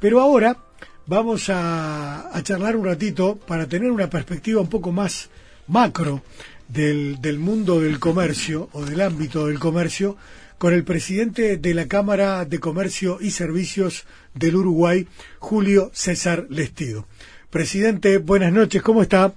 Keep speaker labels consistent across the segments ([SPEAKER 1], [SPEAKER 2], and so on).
[SPEAKER 1] Pero ahora vamos a, a charlar un ratito para tener una perspectiva un poco más macro del, del mundo del comercio o del ámbito del comercio con el presidente de la Cámara de Comercio y Servicios del Uruguay, Julio César Lestido. Presidente, buenas noches, ¿cómo está?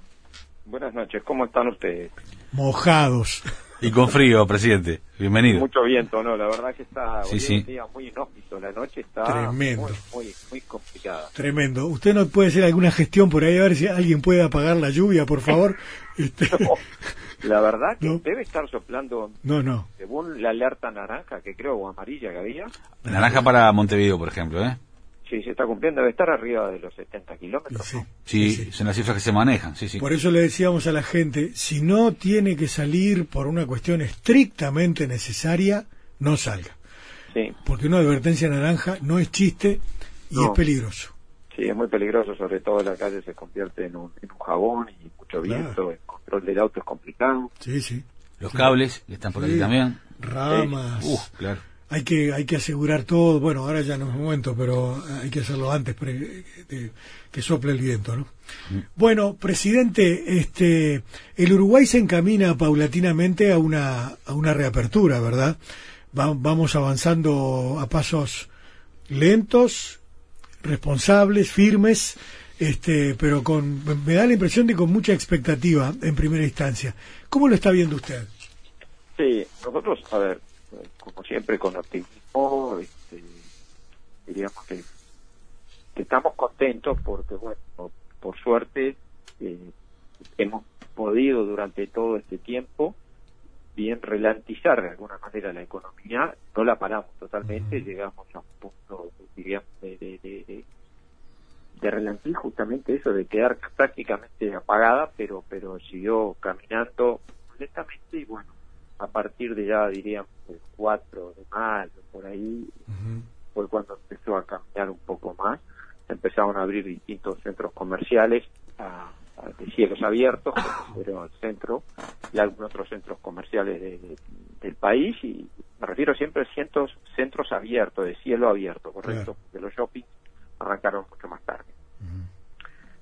[SPEAKER 2] Buenas noches, ¿cómo están ustedes?
[SPEAKER 1] Mojados.
[SPEAKER 3] Y con frío, presidente. Bienvenido.
[SPEAKER 2] Mucho viento, ¿no? La verdad que está
[SPEAKER 3] Sí, sí.
[SPEAKER 2] un día muy inhóspito. La noche está
[SPEAKER 1] Tremendo.
[SPEAKER 2] muy, muy, muy complicada.
[SPEAKER 1] Tremendo. ¿Usted no puede hacer alguna gestión por ahí a ver si alguien puede apagar la lluvia, por favor? Este,
[SPEAKER 2] La verdad que
[SPEAKER 1] No.
[SPEAKER 2] debe estar soplando,
[SPEAKER 1] no, no.
[SPEAKER 2] según la alerta naranja, que creo, o amarilla que había,
[SPEAKER 3] Naranja para Montevideo, por ejemplo, ¿eh?
[SPEAKER 2] Sí se está cumpliendo, debe estar arriba de los 70 kilómetros.
[SPEAKER 1] Sí.
[SPEAKER 2] ¿no?
[SPEAKER 3] Sí, son las cifras que se manejan, sí, sí.
[SPEAKER 1] Por eso le decíamos a la gente, si no tiene que salir por una cuestión estrictamente necesaria, no salga.
[SPEAKER 2] Sí,
[SPEAKER 1] Porque una advertencia naranja no es chiste y
[SPEAKER 2] No.
[SPEAKER 1] es peligroso.
[SPEAKER 2] sí, es muy peligroso, sobre todo la calle se convierte en un, en un jabón y mucho
[SPEAKER 1] Claro.
[SPEAKER 2] viento, el control del auto es complicado.
[SPEAKER 1] Sí, sí.
[SPEAKER 3] Los cables que están por
[SPEAKER 1] Sí.
[SPEAKER 3] aquí también.
[SPEAKER 1] Ramas.
[SPEAKER 3] Uh, claro.
[SPEAKER 1] Hay que, hay que asegurar todo. Bueno, ahora ya no es momento, pero hay que hacerlo antes pre- de- que sople el viento, ¿no? Bueno, presidente, este, el Uruguay se encamina paulatinamente a una, a una reapertura, ¿verdad? Va- vamos avanzando a pasos lentos, responsables, firmes, este, pero con, me da la impresión de con mucha expectativa en primera instancia. ¿Cómo lo está viendo usted?
[SPEAKER 2] Sí, nosotros, a ver, como siempre con optimismo, este, diríamos que, que estamos contentos porque, bueno, por, suerte eh, hemos podido durante todo este tiempo bien relantizar de alguna manera la economía, no la paramos totalmente, llegamos a un punto, diríamos, de, de, de, de, de relantir justamente eso, de quedar prácticamente apagada, pero, pero siguió caminando lentamente y bueno, a partir de ya diríamos el 4 de mayo, por ahí, fue cuando empezó a caminar un poco más, empezaron a abrir distintos centros comerciales a, a- de cielos abiertos, pero el centro y algunos otros centros comerciales de- de- del país, y me refiero siempre a cientos centros abiertos, de cielo abierto, correcto, porque los shopping arrancaron mucho más tarde.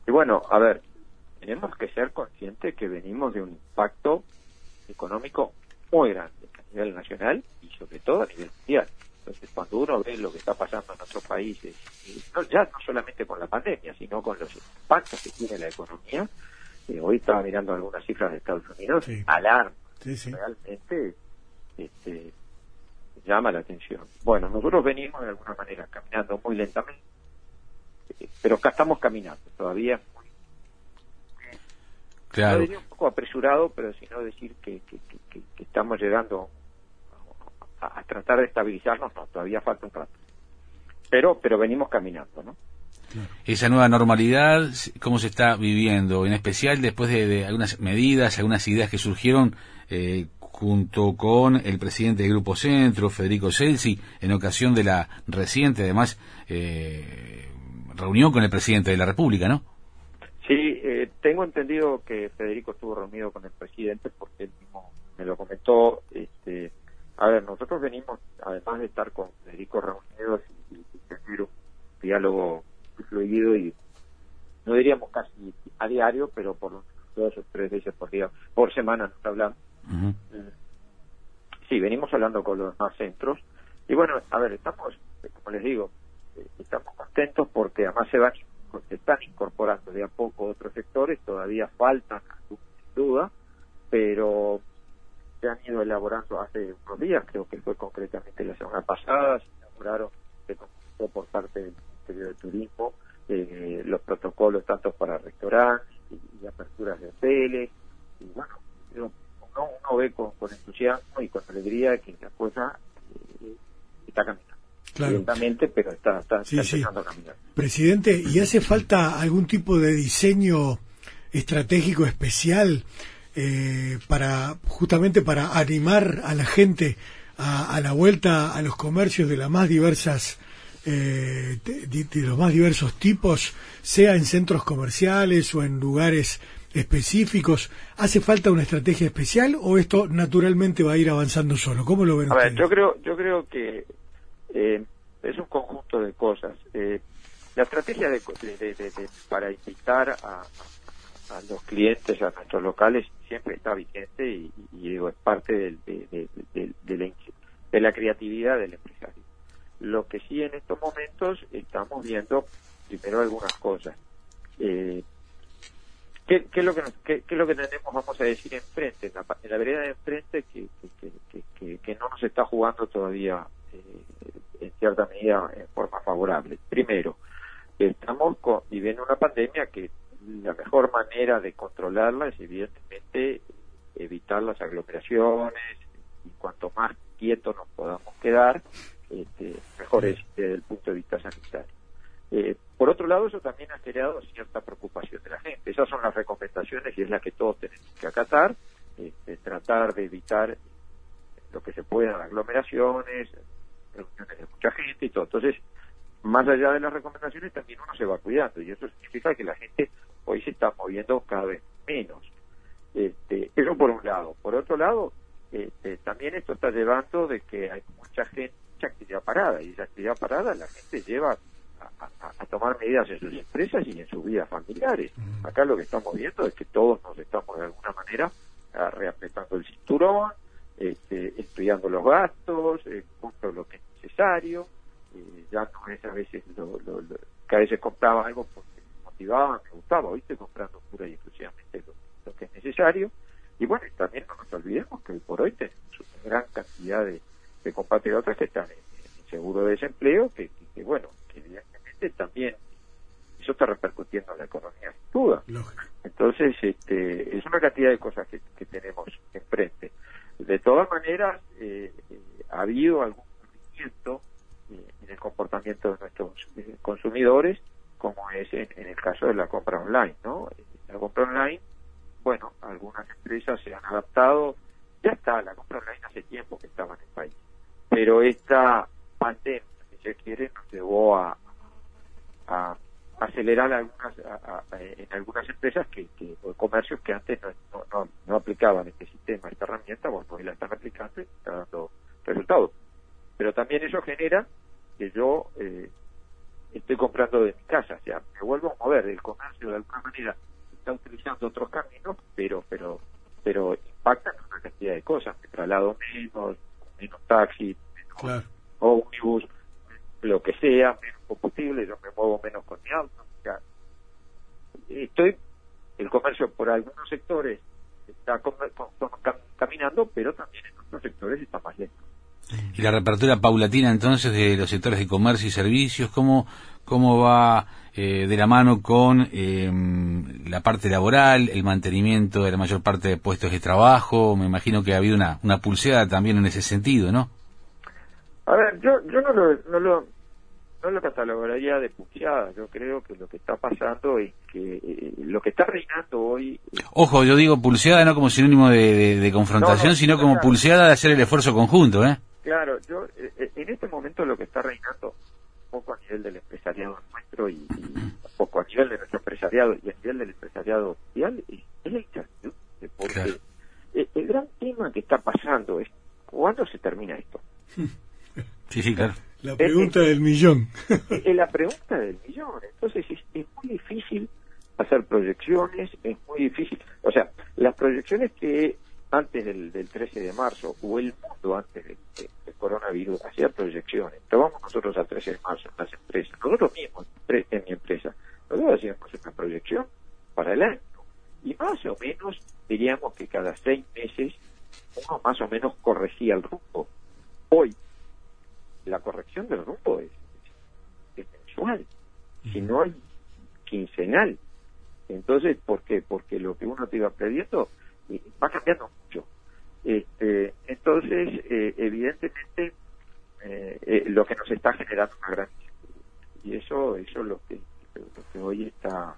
[SPEAKER 2] Y bueno, a ver, tenemos que ser conscientes que venimos de un impacto económico muy grande a nivel nacional y sobre todo a nivel mundial. Entonces, cuando uno ve lo que está pasando en otros países, y no, ya no solamente con la pandemia, sino con los impactos que tiene la economía, eh, hoy estaba mirando algunas cifras de Estados Unidos,
[SPEAKER 1] Sí.
[SPEAKER 2] alarma,
[SPEAKER 1] Sí, sí.
[SPEAKER 2] realmente este, llama la atención. Bueno, nosotros venimos de alguna manera caminando muy lentamente, eh, pero acá estamos caminando, todavía muy no
[SPEAKER 3] Claro.
[SPEAKER 2] diría un poco apresurado, pero sino decir que, que, que- que- que estamos llegando a, a tratar de estabilizarnos, no, todavía falta un rato. Pero, pero venimos caminando, ¿no?
[SPEAKER 3] Esa nueva normalidad, ¿cómo se está viviendo? En especial después de, de algunas medidas, algunas ideas que surgieron eh, junto con el presidente del Grupo Centro, Federico Celsi, en ocasión de la reciente, además, eh, reunión con el presidente de la República, ¿no?
[SPEAKER 2] Sí, eh, tengo entendido que Federico estuvo reunido con el presidente porque él mismo me lo comentó. Este, a ver, nosotros venimos, además de estar con Federico reunidos y, y tener un diálogo fluido y no diríamos casi a diario, pero por lo menos dos o tres veces por día, por semana nos hablamos.
[SPEAKER 3] Ujú.
[SPEAKER 2] Sí, venimos hablando con los más centros. Y bueno, a ver, estamos, como les digo, eh, estamos contentos porque además se van se están incorporando de a poco otros sectores, todavía faltan, sin duda, pero se han ido elaborando hace unos días, creo que fue concretamente la semana pasada, se elaboraron, se por parte del Ministerio de Turismo, eh, los protocolos tanto para restaurantes y, y aperturas de hoteles, y bueno, uno, uno ve con, con entusiasmo y con alegría que la cosa eh, está caminando.
[SPEAKER 1] Claro.
[SPEAKER 2] Lentamente, pero está, está,
[SPEAKER 1] Sí,
[SPEAKER 2] está
[SPEAKER 1] sí.
[SPEAKER 2] empezando a caminar.
[SPEAKER 1] Presidente, ¿y hace falta algún tipo de diseño estratégico especial eh, para justamente para animar a la gente a, a la vuelta a los comercios de las más diversas eh, de, de los más diversos tipos, sea en centros comerciales o en lugares específicos? ¿Hace falta una estrategia especial o esto naturalmente va a ir avanzando solo? ¿Cómo lo ven
[SPEAKER 2] A ver, yo creo, yo creo que eh, es un conjunto de cosas. Eh, la estrategia de, para invitar a, los clientes a nuestros locales siempre está vigente y, digo, es parte de, la, la creatividad del empresario. Lo que sí en estos momentos estamos viendo primero algunas cosas. Eh, ¿Qué, es lo que que tenemos, vamos a decir, enfrente? En la, en la vereda de enfrente que, no nos está jugando todavía eh, en cierta medida en forma favorable. Primero, estamos viviendo una pandemia que la mejor manera de controlarla es evidentemente evitar las aglomeraciones y cuanto más quietos nos podamos quedar, este, mejor es desde el punto de vista sanitario. Eh, por otro lado, eso también ha creado cierta preocupación de la gente. Esas son las recomendaciones y es la que todos tenemos que acatar, este, tratar de evitar lo que se pueda, aglomeraciones, reuniones de mucha gente y todo. Entonces, más allá de las recomendaciones, también uno se va cuidando y eso significa que la gente hoy se está moviendo cada vez menos. Este, eso por un lado. Por otro lado, este, también esto está llevando de que hay mucha gente, mucha actividad parada y esa actividad parada la gente lleva a, tomar medidas en sus empresas y en sus vidas familiares. Acá lo que estamos viendo es que todos nos estamos de alguna manera ah, reapretando el cinturón, este, estudiando los gastos, eh, compro lo que es necesario, eh, ya no es a veces lo, que a veces compraba algo me motivaba, me gustaba, hoy estoy comprando pura y exclusivamente lo, que es necesario. Y bueno, también no nos olvidemos que por hoy tenemos una gran cantidad de, de compatriotas que están en, seguro de desempleo, que, que bueno, que evidentemente también eso está repercutiendo en la economía. Entonces, este, es una cantidad de cosas que, tenemos enfrente. De todas maneras, eh, eh, ha habido algún movimiento eh, en el comportamiento de nuestros consumidores, como es en, el caso de la compra online, ¿no? La compra online, bueno, algunas empresas se han adaptado, ya está, la compra online hace tiempo que estaba en el país, pero esta pandemia, si se quiere, nos llevó a, acelerar algunas en algunas empresas que, que o comercios que antes no, aplicaban este sistema, esta herramienta, bueno, hoy la están aplicando y está dando resultados. Pero también eso genera que yo eh, estoy comprando de mi casa, o sea, me vuelvo a mover, el comercio de alguna manera está utilizando otros caminos, pero pero pero impactan en una cantidad de cosas, me traslado menos, menos taxi, menos claro. ómnibus, lo que sea, menos combustible, yo me muevo menos con mi auto. estoy, el comercio por algunos sectores está caminando, pero también en otros sectores está más lento.
[SPEAKER 3] Y la reapertura paulatina entonces de los sectores de comercio y servicios, ¿cómo, cómo va eh, de la mano con em, la parte laboral, el mantenimiento de la mayor parte de puestos de trabajo? Me imagino que ha habido una, una pulseada también en ese sentido, ¿no?
[SPEAKER 2] A ver, yo, yo no, lo, no, lo, no lo catalogaría de pulseada. Yo creo que lo que está pasando es que eh, lo que está reinando hoy.
[SPEAKER 3] Ojo, yo digo pulseada no como sinónimo de, de, confrontación, sino como pulseada de hacer el esfuerzo conjunto, ¿eh?
[SPEAKER 2] Claro, yo eh, eh, en este momento lo que está reinando un poco a nivel del empresariado nuestro y, un poco a nivel de nuestro empresariado y a nivel del empresariado mundial es, la incertidumbre, porque el gran tema que está pasando es ¿cuándo se termina esto?
[SPEAKER 3] Sí, sí, claro.
[SPEAKER 1] La pregunta del millón.
[SPEAKER 2] Es la pregunta del millón. Entonces es, muy difícil hacer proyecciones, es muy difícil. O sea, las proyecciones que antes del, 13 de marzo o el mundo antes del, coronavirus hacía proyecciones. Estábamos nosotros al 13 de marzo en las empresas, nosotros mismos en mi empresa, nosotros hacíamos una proyección para el año y más o menos diríamos que cada seis meses uno más o menos corregía el rumbo. Hoy la corrección del rumbo es, mensual, si no hay quincenal. Entonces, ¿por qué? Porque lo que uno te iba previendo eh, va cambiando mucho. Este, entonces, eh, evidentemente, eh, lo que nos está generando una gran y eso eso es lo que, lo que hoy está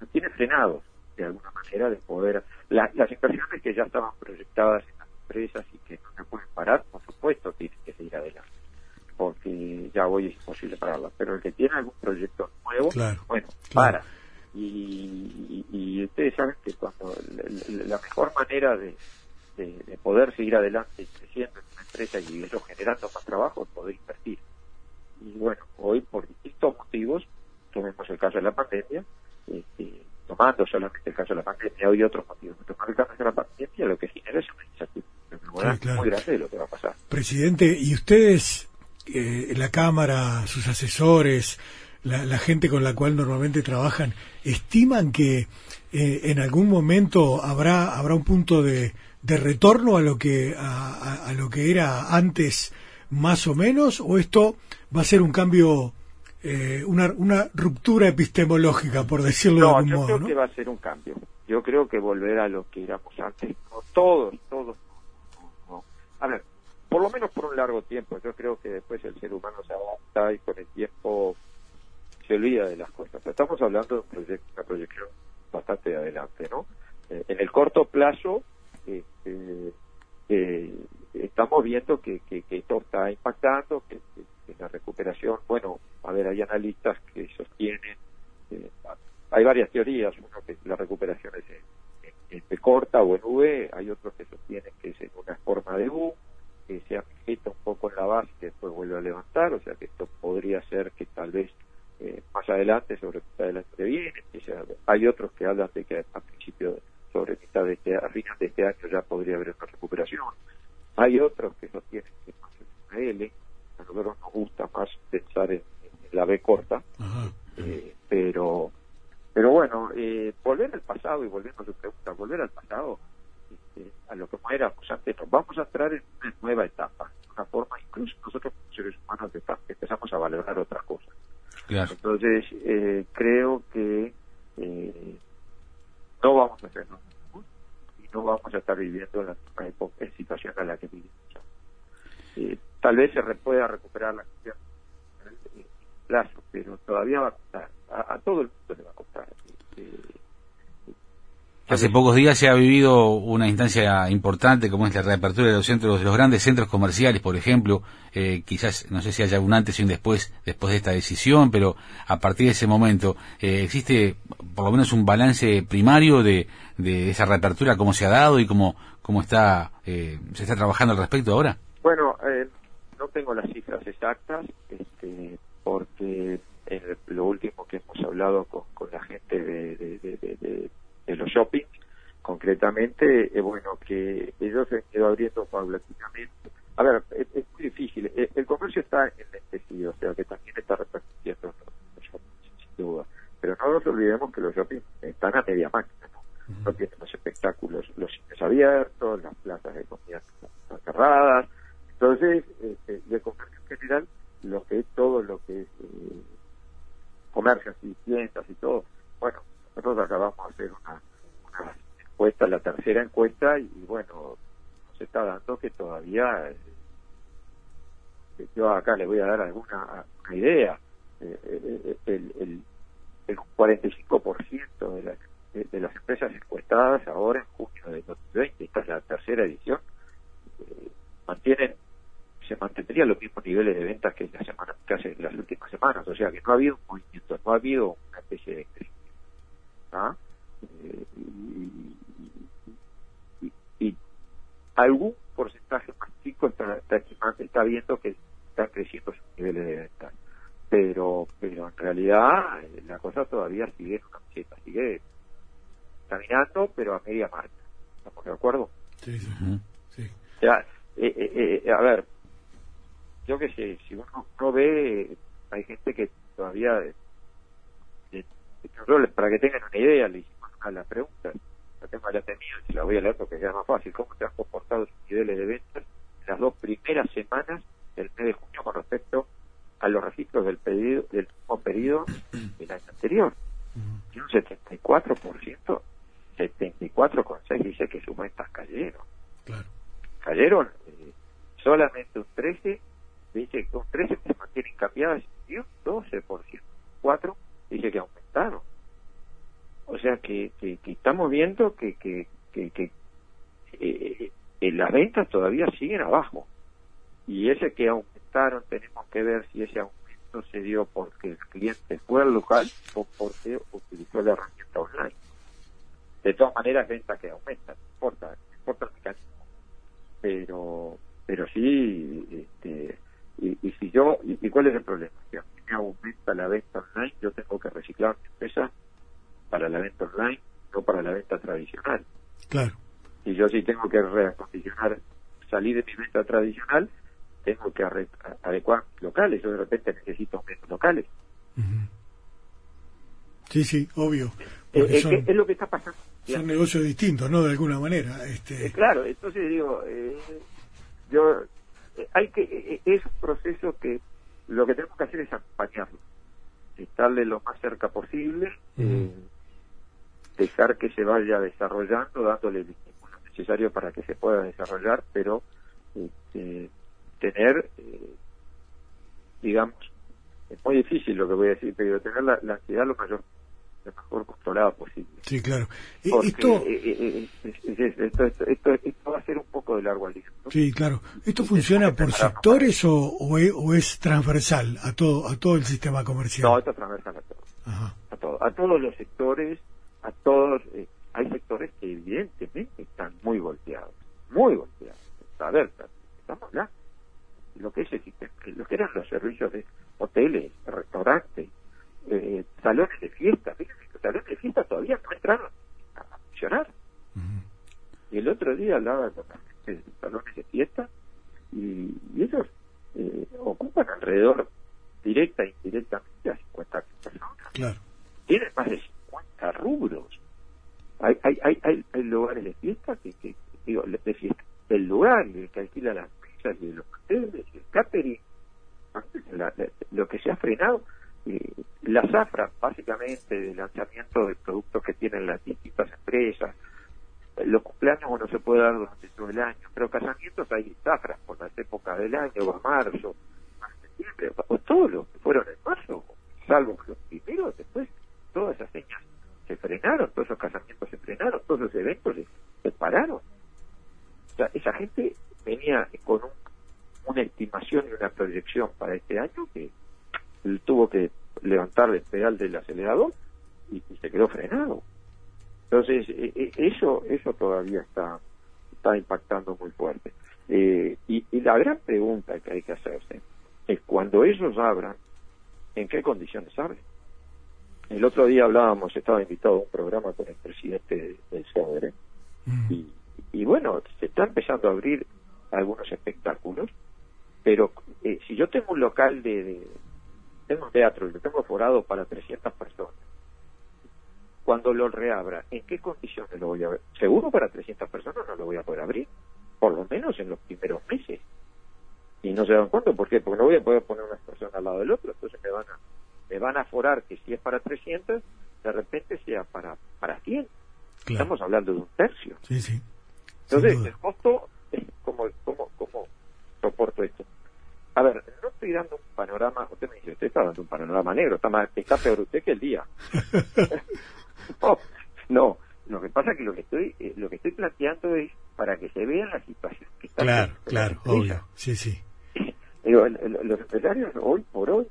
[SPEAKER 2] no tiene frenado de alguna manera de poder las inversiones que ya estaban proyectadas en las empresas y que no se pueden parar por supuesto tienen que seguir adelante porque ya hoy es imposible pararla. Pero el que tiene algún proyecto nuevo, bueno, para. Y, ustedes saben que cuando la, mejor manera de, poder seguir adelante creciendo en una empresa y eso generando más trabajo poder invertir. Y bueno, hoy por distintos motivos tomemos el caso de la pandemia, este, tomando solamente el caso de la pandemia, hay otros motivos. Tomar el caso de la pandemia lo que genera es una incertidumbre muy grande de lo que va a pasar.
[SPEAKER 1] Presidente, ¿y ustedes, eh, la Cámara, sus asesores, la, gente con la cual normalmente trabajan, estiman que eh, en algún momento habrá habrá un punto de, de retorno a lo que a, a, lo que era antes más o menos o esto va a ser un cambio eh, una, una ruptura epistemológica por decirlo de algún
[SPEAKER 2] modo
[SPEAKER 1] yo
[SPEAKER 2] creo que va a ser un cambio yo creo que volver a lo que éramos antes todos todos a ver por lo menos por un largo tiempo yo creo que después el ser humano se adapta y con el tiempo se olvida de las cosas. Estamos hablando de un proyecto, una proyección bastante adelante, ¿no? Eh, en el corto plazo, este, eh, estamos viendo que, que, esto está impactando, que, la recuperación, bueno, a ver, hay analistas que sostienen, eh, hay varias teorías, uno que la recuperación es en, en, corta o en V, hay otros que sostienen que es en una forma de U, que se agita un poco en la base y después vuelve a levantar, o sea que esto podría ser que tal vez eh, más adelante, sobre mitad del año que viene. hay otros que hablan de que a principio, sobre mitad de este, a final de este año ya podría haber una recuperación. Hay otros que sostienen que más una L. A nosotros nos gusta más pensar en, la B corta, eh, pero pero bueno, eh, volver al pasado y volviendo a su pregunta, volver al pasado, este, a lo que éramos antes, nos vamos a entrar en una nueva etapa, una forma, incluso nosotros como seres humanos empezamos a valorar otras cosas. Entonces, eh, creo que eh, no vamos a hacer y no vamos a estar viviendo la misma situación en la que vivimos. Eh, tal vez se pueda recuperar la cuestión en plazo, pero todavía va a costar. A, todo el mundo le va a costar.
[SPEAKER 3] Hace pocos días se ha vivido una instancia importante como es la reapertura de los centros, de los grandes centros comerciales, por ejemplo. Eh, quizás, no sé si haya un antes y un después, después de esta decisión, pero a partir de ese momento, eh, ¿existe por lo menos un balance primario de, de esa reapertura, cómo se ha dado y cómo, cómo está, eh, se está trabajando al respecto ahora?
[SPEAKER 2] Bueno, no tengo las cifras exactas, este, porque lo último que hemos hablado con, la gente de de los shopping, concretamente, es bueno, que ellos se han ido abriendo paulatinamente. A ver, es, muy difícil. El, comercio está enlentecido, o sea que también está repercutiendo los shopping, sin duda. Pero no nos olvidemos que los shopping están a media máquina, ¿no? No tienen los espectáculos, los cines abiertos, las plazas de comida están cerradas. Entonces, este, de comercio en general, lo que es todo lo que es eh, comercios y tiendas y todo, bueno, nosotros acabamos de hacer una, encuesta, la tercera encuesta, y, bueno, nos está dando que todavía, eh, yo acá le voy a dar alguna idea, eh, eh, el, el, el 45% de las, de, las empresas encuestadas ahora en junio de 2020, esta es la tercera edición, mantienen se mantendrían los mismos niveles de ventas que la semana que hace las últimas semanas, o sea que no ha habido un movimiento, no ha habido una especie de ¿ah? Eh, y, algún porcentaje más chico está, está, viendo que están creciendo sus niveles de venta. Pero, pero en realidad eh, la cosa todavía sigue en una meseta, sigue caminando, pero a media marca. ¿Estamos de acuerdo?
[SPEAKER 1] Sí, sí.
[SPEAKER 2] Eh, a ver, yo que sé, si uno no ve, hay gente que todavía para que tengan una idea, le hicimos a la pregunta, la tengo la tenido y la voy a leer porque queda más fácil, ¿cómo se han comportado sus niveles de ventas en las dos primeras semanas del mes de junio con respecto a los registros del pedido del mismo periodo del año anterior? Y un 74%, 74,6 dice que sus ventas cayeron. Cayeron eh, solamente un 13, dice que un 13 se mantienen cambiadas y un 12%, 4 dice que aumentaron. O sea que, que, estamos viendo que, que, que, eh, las ventas todavía siguen abajo. Y ese que aumentaron, tenemos que ver si ese aumento se dio porque el cliente fue al local o porque utilizó la herramienta online. De todas maneras, ventas que aumentan, no importa, no importa el mecanismo. Pero, pero sí, este, y, y si yo, y, cuál es el problema? Si a mí me aumenta la venta online, yo tengo que reciclar mi empresa para la venta online, no para la venta tradicional.
[SPEAKER 1] Claro.
[SPEAKER 2] Y yo sí tengo que reacondicionar, salir de mi venta tradicional, tengo que adecuar locales, yo de repente necesito menos locales.
[SPEAKER 1] Sí, sí, obvio.
[SPEAKER 2] Eh, eh, es lo que está pasando.
[SPEAKER 1] Son negocios distintos, ¿no? De alguna manera. Este...
[SPEAKER 2] Eh, claro, entonces digo, yo hay que es un proceso que lo que tenemos que hacer es acompañarlo, estarle lo más cerca posible, dejar que se vaya desarrollando, dándole el estímulo necesario para que se pueda desarrollar, pero este, tener, digamos, es muy difícil lo que voy a decir, pero tener la, la ansiedad lo mayor lo mejor controlada posible.
[SPEAKER 1] Sí, claro.
[SPEAKER 2] esto, esto, va a ser un poco de largo aliento.
[SPEAKER 1] Sí, claro. ¿Esto funciona por sectores o, o, es, transversal a todo a todo el sistema comercial?
[SPEAKER 2] No, esto es transversal a todos. A, todo, a todos los sectores, a todos. Eh, hay sectores que evidentemente están muy golpeados, muy golpeados. A ver, estamos hablando. Lo que, es, lo que eran los servicios de hoteles, restaurantes, eh, salones de fiesta. Fíjense que los salones de fiesta todavía no entraron a funcionar. Y el otro día hablaba con de salones de fiesta y, ellos eh, ocupan alrededor, directa e indirectamente, a 50 personas. Tienen más de 50 rubros. Hay, hay, hay, hay, lugares de fiesta que, digo, de. El lugar, el que alquila las mesas y los hoteles, el catering, lo que se ha frenado la zafra básicamente del lanzamiento de productos que tienen las distintas empresas. Los cumpleaños uno se puede dar durante todo el año, pero casamientos hay zafras por las épocas del año, va marzo, pedal del acelerador y, se quedó frenado. Entonces, e, e, eso eso todavía está, está impactando muy fuerte. Eh, y, la gran pregunta que hay que hacerse es cuando ellos abran, ¿en qué condiciones abren? El otro día hablábamos, estaba invitado a un programa con el presidente del CEDRE, mm. y, y bueno, se está empezando a abrir algunos espectáculos, pero eh, si yo tengo un local de, tengo un teatro y lo tengo forado para 300 personas, cuando lo reabra, ¿en qué condiciones lo voy a ver? Seguro para 300 personas no lo voy a poder abrir, por lo menos en los primeros meses. Y no se dan cuenta, ¿por qué? Porque no voy a poder poner una persona al lado del otro, entonces me van a, me van a forar que si es para 300, de repente sea para, para 100. Estamos hablando de un tercio.
[SPEAKER 1] Sí, sí.
[SPEAKER 2] Entonces, el costo, ¿cómo, cómo, ¿cómo soporto esto? A ver, no estoy dando un panorama, usted me dice, usted está dando un panorama negro, está, más, está peor usted que el día. no, lo que pasa es que lo que estoy eh, lo que estoy planteando es para que se vea la situación que está
[SPEAKER 1] Claro, claro, obvio, sí, sí.
[SPEAKER 2] los empresarios hoy por hoy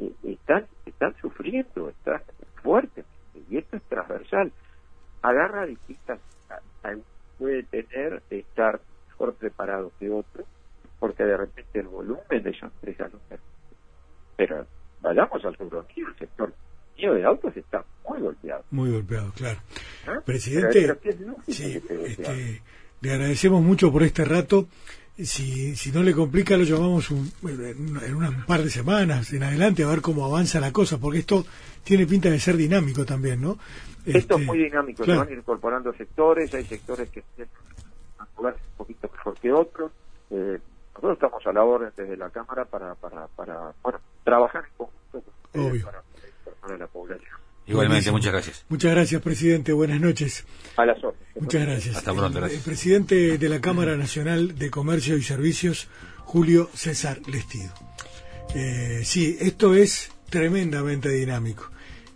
[SPEAKER 2] eh, están están sufriendo, están fuertes, y esto es transversal. Agarra distintas, puede tener, estar mejor preparado que otro, porque de repente el volumen de esa empresa no Pero vayamos al futuro el sector mío de autos está muy golpeado.
[SPEAKER 1] Muy golpeado, claro. ¿Ah? Presidente, sí, este, le agradecemos mucho por este rato. Si, si no le complica, lo llamamos un, en un par de semanas en adelante a ver cómo avanza la cosa, porque esto tiene pinta de ser dinámico también, ¿no?
[SPEAKER 2] Esto es este, muy dinámico, se van incorporando sectores, hay sectores que van a jugar un poquito mejor que otros. Eh, nosotros estamos a la orden desde la Cámara para, para, para bueno, trabajar en conjunto para, la población.
[SPEAKER 3] Igualmente, muchas gracias.
[SPEAKER 1] Muchas gracias, presidente. Buenas noches.
[SPEAKER 2] A las órdenes.
[SPEAKER 1] Muchas gracias.
[SPEAKER 3] Hasta pronto, gracias.
[SPEAKER 1] El presidente de la Cámara Nacional de Comercio y Servicios, Julio César Lestido. Eh, sí, esto es tremendamente dinámico.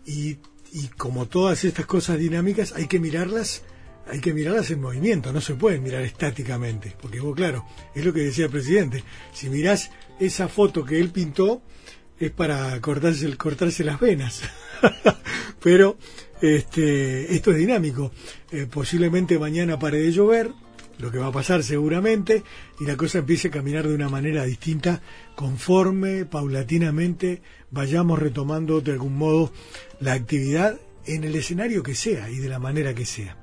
[SPEAKER 1] Y, y como todas estas cosas dinámicas, hay que mirarlas hay que mirarlas en movimiento, no se pueden mirar estáticamente, porque vos, claro, es lo que decía el presidente, si mirás esa foto que él pintó, es para cortarse, cortarse las venas. Pero este, esto es dinámico. Eh, posiblemente mañana pare de llover, lo que va a pasar seguramente, y la cosa empiece a caminar de una manera distinta, conforme, paulatinamente, vayamos retomando de algún modo la actividad en el escenario que sea y de la manera que sea.